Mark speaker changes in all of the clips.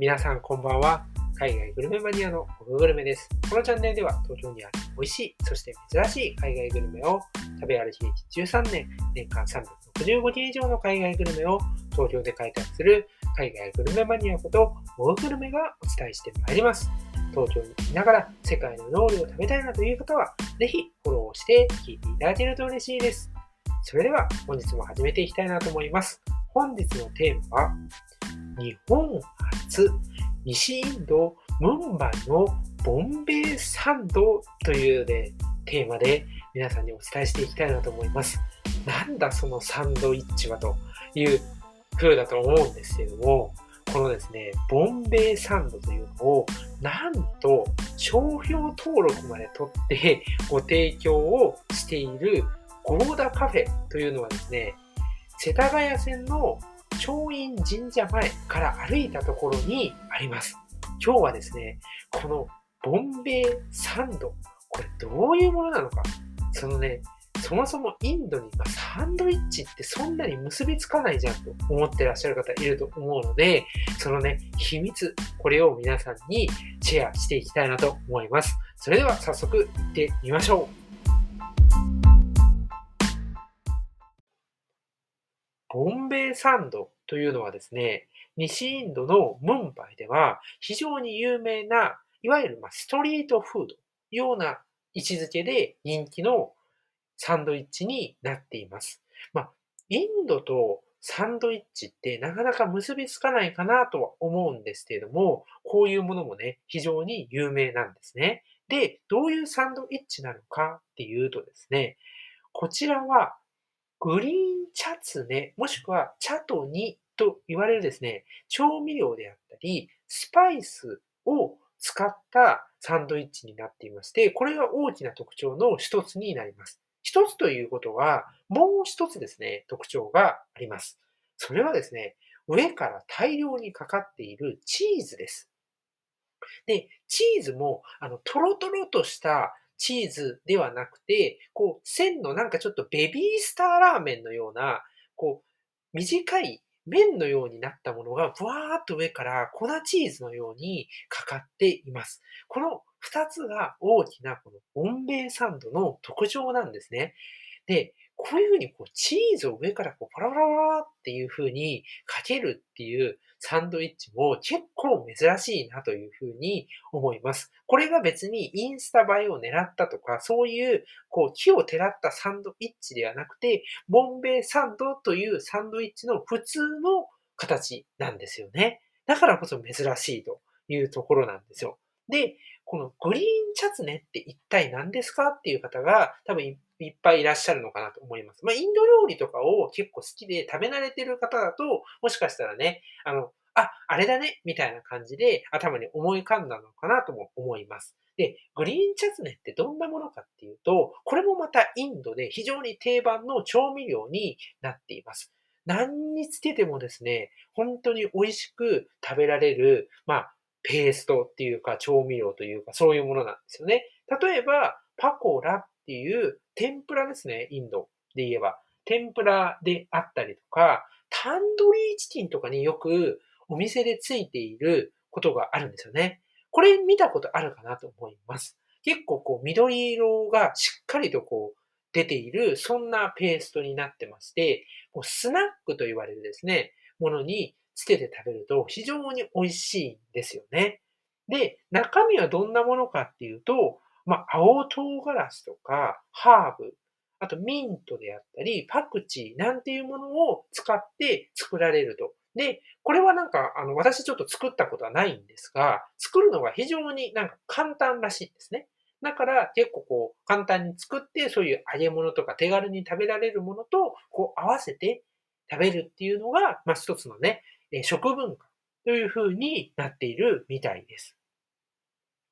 Speaker 1: 皆さんこんばんは。海外グルメマニアのオググルメです。このチャンネルでは東京にある美味しい、そして珍しい海外グルメを食べ歩き歴13年、年間365件以上の海外グルメを東京で開拓する海外グルメマニアことオググルメがお伝えしてまいります。東京にいながら世界の料理を食べたいなという方は、ぜひフォローして聞いていただけると嬉しいです。それでは本日も始めていきたいなと思います。本日のテーマは、日本初西インドムンバイのボンベイサンドというね、テーマで皆さんにお伝えしていきたいなと思います。なんだそのサンドイッチはという風だと思うんですけども、このですね、ボンベイサンドというのを、なんと商標登録まで取ってご提供をしているゴーダカフェというのはですね、世田谷線の松陰神社前から歩いたところにあります。今日はですね、このボンベイサンド、これどういうものなのか、そのね、そもそもインドにまサンドイッチってそんなに結びつかないじゃんと思ってらっしゃる方いると思うので、そのね、秘密、これを皆さんにシェアしていきたいなと思います。それでは早速行ってみましょう。ボンベイサンドというのはですね、西インドのムンバイでは非常に有名な、いわゆるストリートフードような位置づけで人気のサンドイッチになっています。まあ、インドとサンドイッチってなかなか結びつかないかなとは思うんですけれども、こういうものもね、非常に有名なんですね。で、どういうサンドイッチなのかっていうとですね、こちらはグリーンチャツネ、もしくはチャトニと言われるですね、調味料であったり、スパイスを使ったサンドイッチになっていまして、これが大きな特徴の一つになります。一つということは、もう一つですね、特徴があります。それはですね、上から大量にかかっているチーズです。で、チーズも、あの、トロトロとしたチーズではなくて、こう、線のなんかちょっとベビースターラーメンのような、こう、短い麺のようになったものが、ふわーっと上から粉チーズのようにかかっています。この二つが大きなこのボンベイサンドの特徴なんですね。で、こういうふうにこうチーズを上からこうパラパラパラっていうふうにかけるっていうサンドイッチも結構珍しいなというふうに思います。これが別にインスタ映えを狙ったとか、そういうこう木をてらったサンドイッチではなくて、ボンベイサンドというサンドイッチの普通の形なんですよね。だからこそ珍しいというところなんですよ。で、このグリーンチャツネって一体何ですかっていう方が多分いっぱいいらっしゃるのかなと思います。まあ、インド料理とかを結構好きで食べ慣れてる方だと、もしかしたらね、あの、あ、あれだね、みたいな感じで頭に思い浮かんだのかなとも思います。で、グリーンチャツネってどんなものかっていうと、これもまたインドで非常に定番の調味料になっています。何につけてもですね、本当に美味しく食べられる、まあ、ペーストっていうか調味料というかそういうものなんですよね。例えば、パコラっていう天ぷらですね、インドで言えば。天ぷらであったりとか、タンドリーチキンとかによくお店でついていることがあるんですよね。これ見たことあるかなと思います。結構こう緑色がしっかりとこう出ている、そんなペーストになってまして、スナックと言われるですね、ものにつけて食べると非常に美味しいんですよね。で、中身はどんなものかっていうと、まあ、青唐辛子とか、ハーブ、あとミントであったり、パクチーなんていうものを使って作られると。で、これはなんか、あの、私ちょっと作ったことはないんですが、作るのが非常になんか簡単らしいんですね。だから結構こう簡単に作ってそういう揚げ物とか手軽に食べられるものとこう合わせて食べるっていうのが、まあ一つのね、食文化という風になっているみたいです。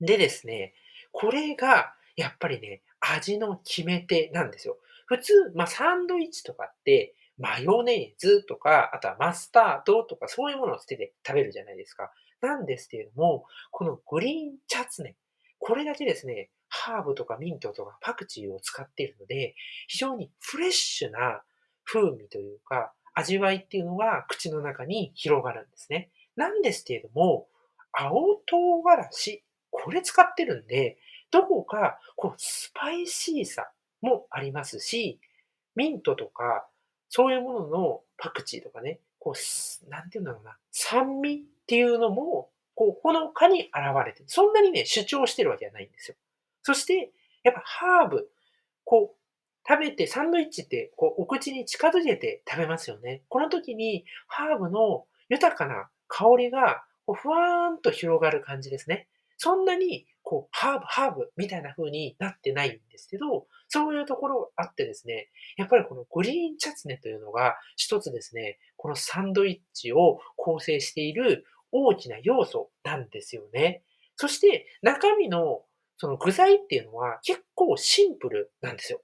Speaker 1: でですね、これがやっぱりね、味の決め手なんですよ。普通、まあ、サンドイッチとかって、マヨネーズとか、あとはマスタードとか、そういうものを捨てて食べるじゃないですか。なんですけれども、このグリーンチャツネ、これだけですね、ハーブとかミントとかパクチーを使っているので、非常にフレッシュな風味というか、味わいっていうのが口の中に広がるんですね。なんですけれども、青唐辛子、これ使ってるんで、どこか、こう、スパイシーさもありますし、ミントとか、そういうもののパクチーとかね、こう、なんていうんだろうな、酸味っていうのも、こう、ほのかに現れて。そんなにね、主張してるわけじゃないんですよ。そして、やっぱハーブ、こう、食べて、サンドイッチって、こう、お口に近づけて食べますよね。この時に、ハーブの豊かな香りが、ふわーんと広がる感じですね。そんなに、こう、ハーブ、ハーブみたいな風になってないんですけど、そういうところあってですね、やっぱりこのグリーンチャツネというのが一つですね、このサンドイッチを構成している大きな要素なんですよね。そして中身のその具材っていうのは結構シンプルなんですよ。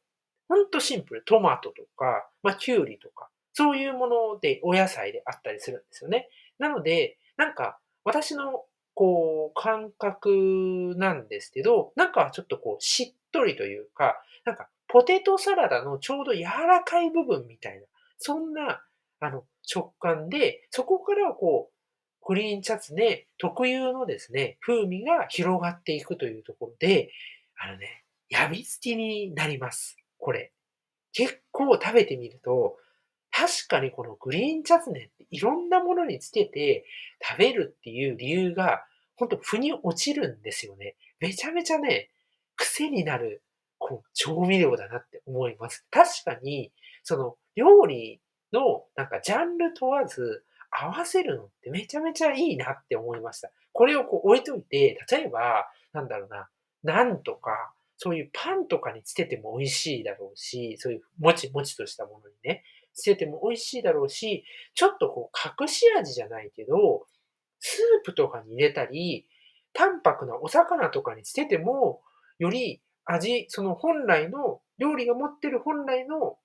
Speaker 1: ほんとシンプル。トマトとか、まあ、キュウリとか、そういうものでお野菜であったりするんですよね。なので、なんか私のこう感覚なんですけど、なんかちょっとこうしっとりというか、なんかポテトサラダのちょうど柔らかい部分みたいな、そんなあの食感で、そこからこうグリーンチャツネ特有のですね、風味が広がっていくというところで、あのね、やみつきになります。これ。結構食べてみると、確かにこのグリーンチャツネっていろんなものにつけて食べるっていう理由が、ほんと腑に落ちるんですよね。めちゃめちゃね、癖になるこう調味料だなって思います。確かに、その料理のなんかジャンル問わず、合わせるのってめちゃめちゃいいなって思いました。これをこう置いといて、例えば、なんだろうな、なんとか、そういうパンとかにつけても美味しいだろうし、そういうもちもちとしたものにね、つけても美味しいだろうし、ちょっとこう隠し味じゃないけど、スープとかに入れたり、淡白なお魚とかにつけても、より味、その本来の、料理が持ってる本来の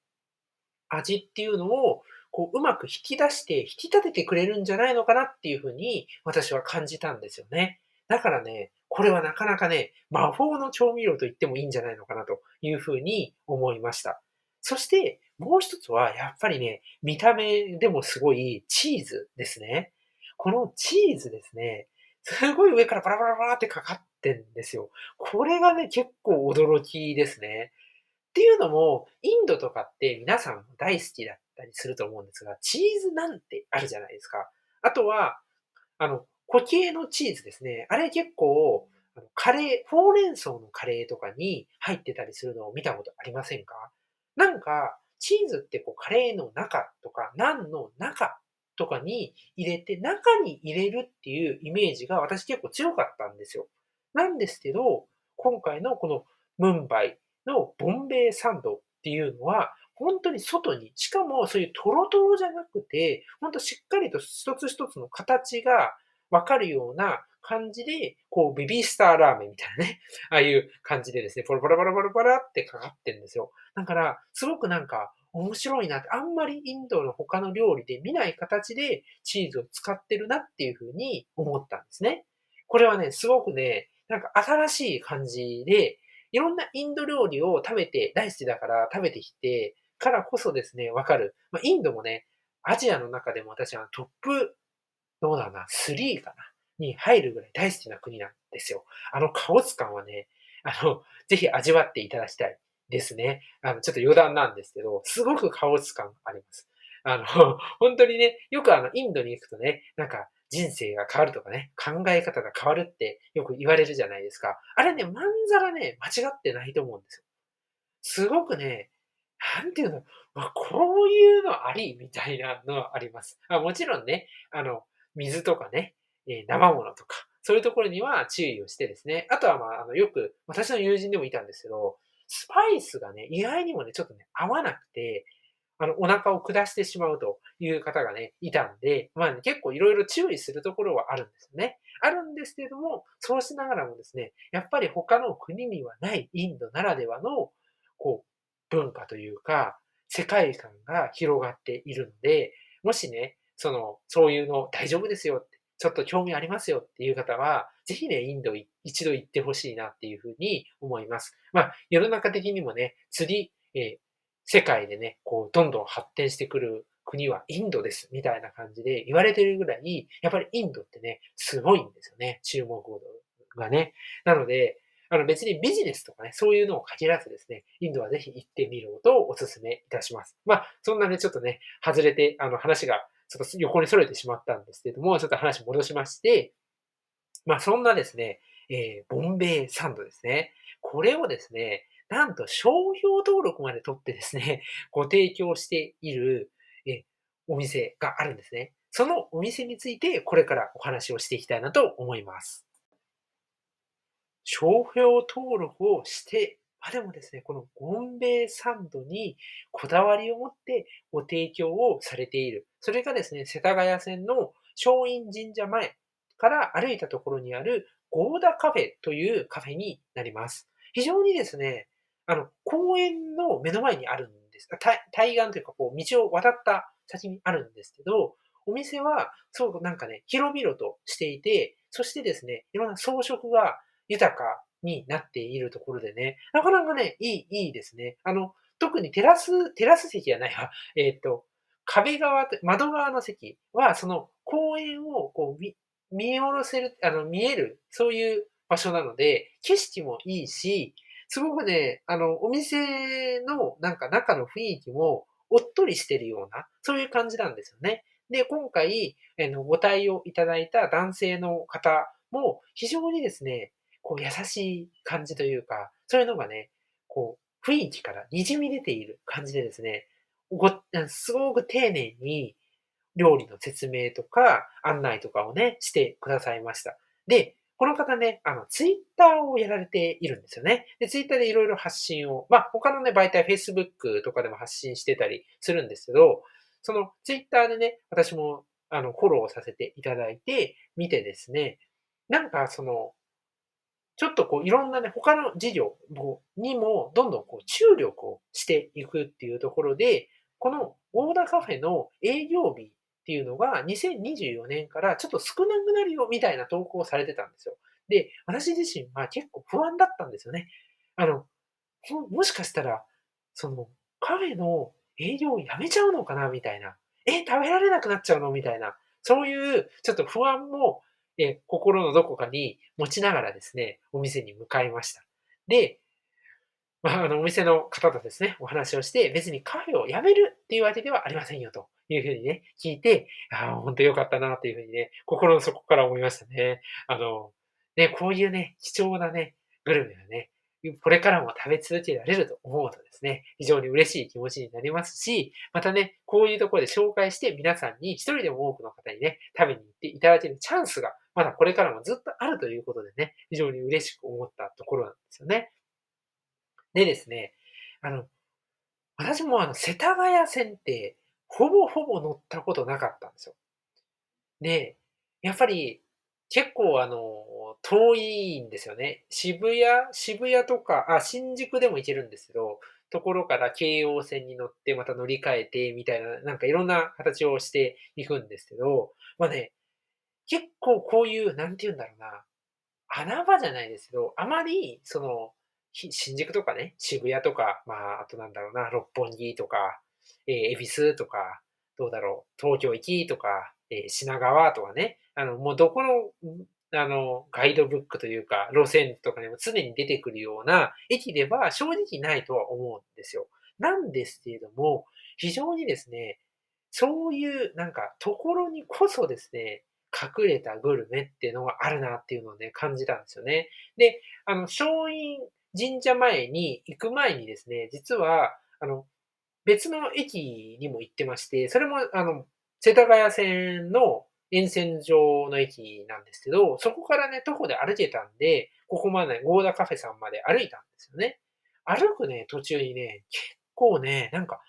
Speaker 1: 味っていうのをこう、うまく引き出して、引き立ててくれるんじゃないのかなっていうふうに、私は感じたんですよね。だからね、これはなかなかね、魔法の調味料と言ってもいいんじゃないのかなというふうに思いました。そして、もう一つは、やっぱりね、見た目でもすごいチーズですね。このチーズですね、すごい上からパラパラパラってかかってんですよ。これがね、結構驚きですね。っていうのも、インドとかって皆さん大好きだったりすると思うんですが、チーズなんてあるじゃないですか。あとは、あの、固形のチーズですね。あれ結構、カレー、ほうれん草のカレーとかに入ってたりするのを見たことありませんか？なんか、チーズってこうカレーの中とか、ナンの中とかに入れて、中に入れるっていうイメージが私結構強かったんですよ。なんですけど、今回のこのムンバイのボンベイサンドっていうのは、本当に外に、しかもそういうトロトロじゃなくて、本当しっかりと一つ一つの形がわかるような感じで、こう、ベビースターラーメンみたいなね、ああいう感じでですね、ポロポロポロポロポロってかかってんですよ。だから、すごくなんか面白いなって、あんまりインドの他の料理で見ない形でチーズを使ってるなっていうふうに思ったんですね。これはね、すごくね、なんか新しい感じで、いろんなインド料理を食べて、大好きだから食べてきて、からこそですね、わかる。まあ、インドもね、アジアの中でも私はトップ、どうだろうな、3かなに入るぐらい大好きな国なんですよ。あのカオス感はね、あの、ぜひ味わっていただきたいですね。あの、ちょっと余談なんですけど、すごくカオス感あります。あの、本当にね、よくあの、インドに行くとね、なんか、人生が変わるとかね、考え方が変わるってよく言われるじゃないですか。あれね、まんざらね、間違ってないと思うんですよ。すごくね、なんていうの、まあこういうのありみたいなのはあります。あもちろんね、あの、水とかね、え、生物とか、そういうところには注意をしてですね。あとは、まあ、あの、よく、私の友人でもいたんですけど、スパイスがね、意外にもね、ちょっとね、合わなくて、あの、お腹を下してしまうという方がね、いたんで、まあ、ね、結構いろいろ注意するところはあるんですよね。あるんですけども、そうしながらもですね、やっぱり他の国にはないインドならではの、こう、文化というか、世界観が広がっているので、もしね、その、そういうの大丈夫ですよって、ちょっと興味ありますよっていう方は、ぜひね、インド一度行ってほしいなっていうふうに思います。まあ、世の中的にもね、釣り、えー世界でね、こう、どんどん発展してくる国はインドです、みたいな感じで言われてるぐらい、やっぱりインドってね、すごいんですよね、注目度がね。なので、あの別にビジネスとかね、そういうのを限らずですね、インドはぜひ行ってみることをお勧めいたします。まあ、そんなね、ちょっとね、外れて、あの話がちょっと横に逸れてしまったんですけれども、ちょっと話戻しまして、まあ、そんなですね、えー、ボンベイサンドですね。これをですね、なんと商標登録まで取ってですね、ご提供している、えお店があるんですね。そのお店についてこれからお話をしていきたいなと思います。商標登録をして、まあ、でもですね、このゴンベイサンドにこだわりを持ってご提供をされている。それがですね、世田谷線の松陰神社前から歩いたところにあるゴーダカフェというカフェになります。非常にですね、あの、公園の目の前にあるんです。対岸というか、こう、道を渡った先にあるんですけど、お店は、そう、なんかね、広々としていて、そしてですね、いろんな装飾が豊かになっているところでね、なかなかね、いい、いいですね。あの、特にテラス、テラス席じゃないわ。えっ、と、壁側、窓側の席は、その公園をこう見、見下ろせる、あの、見える、そういう場所なので、景色もいいし、すごくね、あの、お店のなんか中の雰囲気もおっとりしてるような、そういう感じなんですよね。で、今回、あの、ご対応いただいた男性の方も非常にですね、こう優しい感じというか、そういうのがね、こう、雰囲気から滲み出ている感じでですね、ご、すごく丁寧に料理の説明とか案内とかをね、してくださいました。で、この方ね、あの、ツイッターをやられているんですよね。で、ツイッターでいろいろ発信を、まあ、他のね、媒体、Facebook とかでも発信してたりするんですけど、そのツイッターでね、私も、あの、フォローさせていただいて、見てですね、なんかその、ちょっとこういろんなね、他の事業にもどんどんこう注力をしていくっていうところで、このオーダーカフェの営業日っていうのが2024年からちょっと少なくなるよみたいな投稿をされてたんですよ。で、私自身は結構不安だったんですよね。あの、もしかしたら、そのカフェの営業をやめちゃうのかなみたいな。え、食べられなくなっちゃうのみたいな。そういうちょっと不安もえ心のどこかに持ちながらですね、お店に向かいました。で、まあ、あの、お店の方とですね、お話をして、別にカフェを辞めるっていうわけではありませんよ、というふうにね、聞いて、ああ、本当良かったな、というふうにね、心の底から思いましたね。あの、ね、こういうね、貴重なね、グルメをね、これからも食べ続けられると思うとですね、非常に嬉しい気持ちになりますし、またね、こういうところで紹介して皆さんに一人でも多くの方にね、食べに行っていただけるチャンスがまだこれからもずっとあるということでね、非常に嬉しく思ったところなんですよね。でですね、あの、私もあの、世田谷線って、ほぼほぼ乗ったことなかったんですよ。で、やっぱり、結構あの、遠いんですよね。渋谷、渋谷とか、あ、新宿でも行けるんですけど、ところから京王線に乗ってまた乗り換えてみたいな、なんかいろんな形をしていくんですけど、まあね、結構こういう、なんて言うんだろうな、穴場じゃないですけど、あまり、その、新宿とかね、渋谷とか、まあ、あとなんだろうな、六本木とか、えー、恵比寿とか、どうだろう、東京駅とか、えー、品川とかね、あの、もうどこの、あの、ガイドブックというか、路線とかにも常に出てくるような駅では正直ないとは思うんですよ。なんですけれども、非常にですね、そういうなんかところにこそですね、隠れたグルメっていうのがあるなっていうのをね、感じたんですよね。で、あの、松陰神社前に行く前にですね、実は、あの、別の駅にも行ってまして、それも、あの、世田谷線の沿線上の駅なんですけど、そこからね、徒歩で歩けたんで、ここまで、ゴーダカフェさんまで歩いたんですよね。歩くね、途中にね、結構ね、なんか、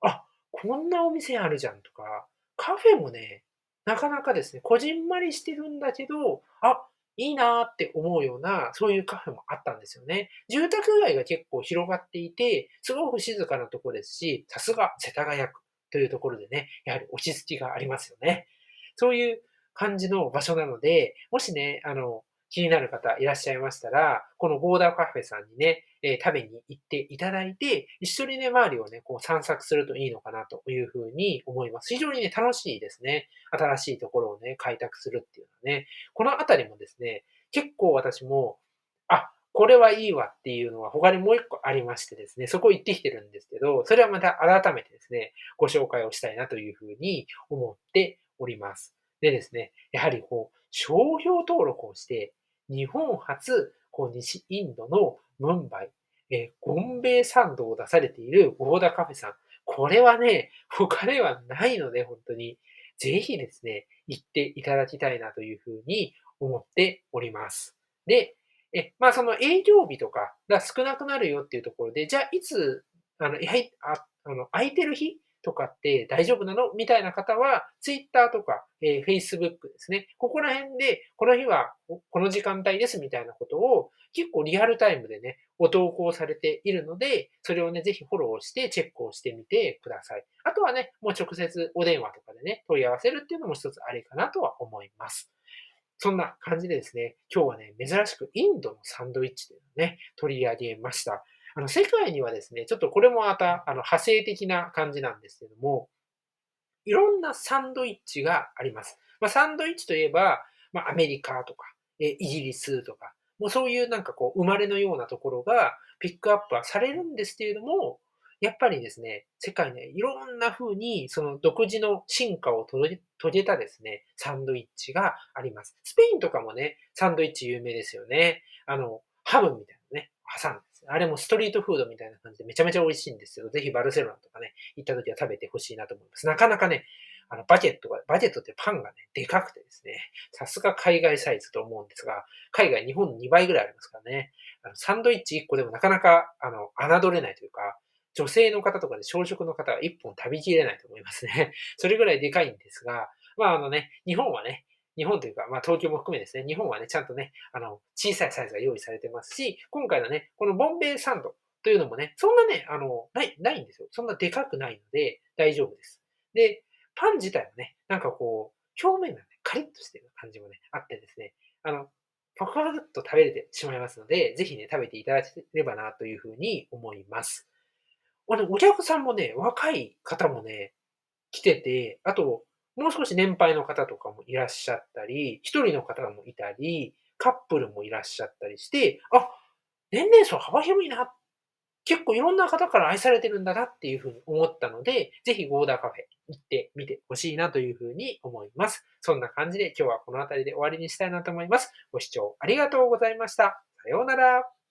Speaker 1: あ、こんなお店あるじゃんとか、カフェもね、なかなかですね、こじんまりしてるんだけど、あ、いいなって思うような、そういうカフェもあったんですよね。住宅街が結構広がっていて、すごく静かなとこですし、さすが世田谷区というところでね、やはり落ち着きがありますよね。そういう感じの場所なので、もしね、あの、気になる方いらっしゃいましたら、このゴーダーカフェさんにね、えー、食べに行っていただいて、一緒にね、周りをね、こう散策するといいのかなというふうに思います。非常にね、楽しいですね。新しいところをね、開拓するっていうのはね。このあたりもですね、結構私も、あ、これはいいわっていうのは他にもう一個ありましてですね、そこ行ってきてるんですけど、それはまた改めてですね、ご紹介をしたいなというふうに思っております。でですね、やはりこう、商標登録をして、日本初、こう、西インドのムンバイ、えー、ゴンベイサンドを出されているゴーダカフェさん。これはね、他ではないので、本当に、ぜひですね、行っていただきたいなというふうに思っております。で、え、まあその営業日とかが少なくなるよっていうところで、じゃあいつ、あの、やああの空いてる日とかって大丈夫なの？みたいな方は、Twitter とか、えー、Facebook ですね。ここら辺で、この日はこの時間帯ですみたいなことを結構リアルタイムでね、ご投稿されているので、それをね、ぜひフォローしてチェックをしてみてください。あとはね、もう直接お電話とかでね、問い合わせるっていうのも一つありかなとは思います。そんな感じでですね、今日はね、珍しくインドのサンドイッチというのをね、取り上げました。あの、世界にはですね、ちょっとこれもまた、あの、派生的な感じなんですけども、いろんなサンドイッチがあります。まあ、サンドイッチといえば、まあ、アメリカとか、え、イギリスとか、もうそういうなんかこう、生まれのようなところがピックアップはされるんですけれども、やっぱりですね、世界ね、いろんな風に、その独自の進化を遂げたですね、サンドイッチがあります。スペインとかもね、サンドイッチ有名ですよね。あの、ハムみたいな、挟んであれもストリートフードみたいな感じでめちゃめちゃ美味しいんですよ。ぜひバルセロナとかね、行った時は食べてほしいなと思います。なかなかね、あの、バゲットが、バゲットってパンがね、でかくてですね、さすが海外サイズと思うんですが、海外日本2倍ぐらいありますからね、あのサンドイッチ1個でもなかなか、あの、侮れないというか、女性の方とかで朝食の方は1本食べきれないと思いますね。それぐらいでかいんですが、まああのね、日本はね、日本というか、まあ東京も含めですね、日本はね、ちゃんとね、あの、小さいサイズが用意されてますし、今回のね、このボンベイサンドというのもね、そんなね、あの、ない、ないんですよ。そんなでかくないので大丈夫です。で、パン自体はね、なんかこう、表面がね、カリッとしてる感じもね、あってですね、あの、パクパクっと食べれてしまいますので、ぜひね、食べていただければなというふうに思います。お客さんもね、若い方もね、来てて、あと、もう少し年配の方とかもいらっしゃったり、一人の方もいたり、カップルもいらっしゃったりして、あ、年齢層幅広いな。結構いろんな方から愛されてるんだなっていうふうに思ったので、ぜひゴーダーカフェ行ってみてほしいなというふうに思います。そんな感じで今日はこの辺りで終わりにしたいなと思います。ご視聴ありがとうございました。さようなら。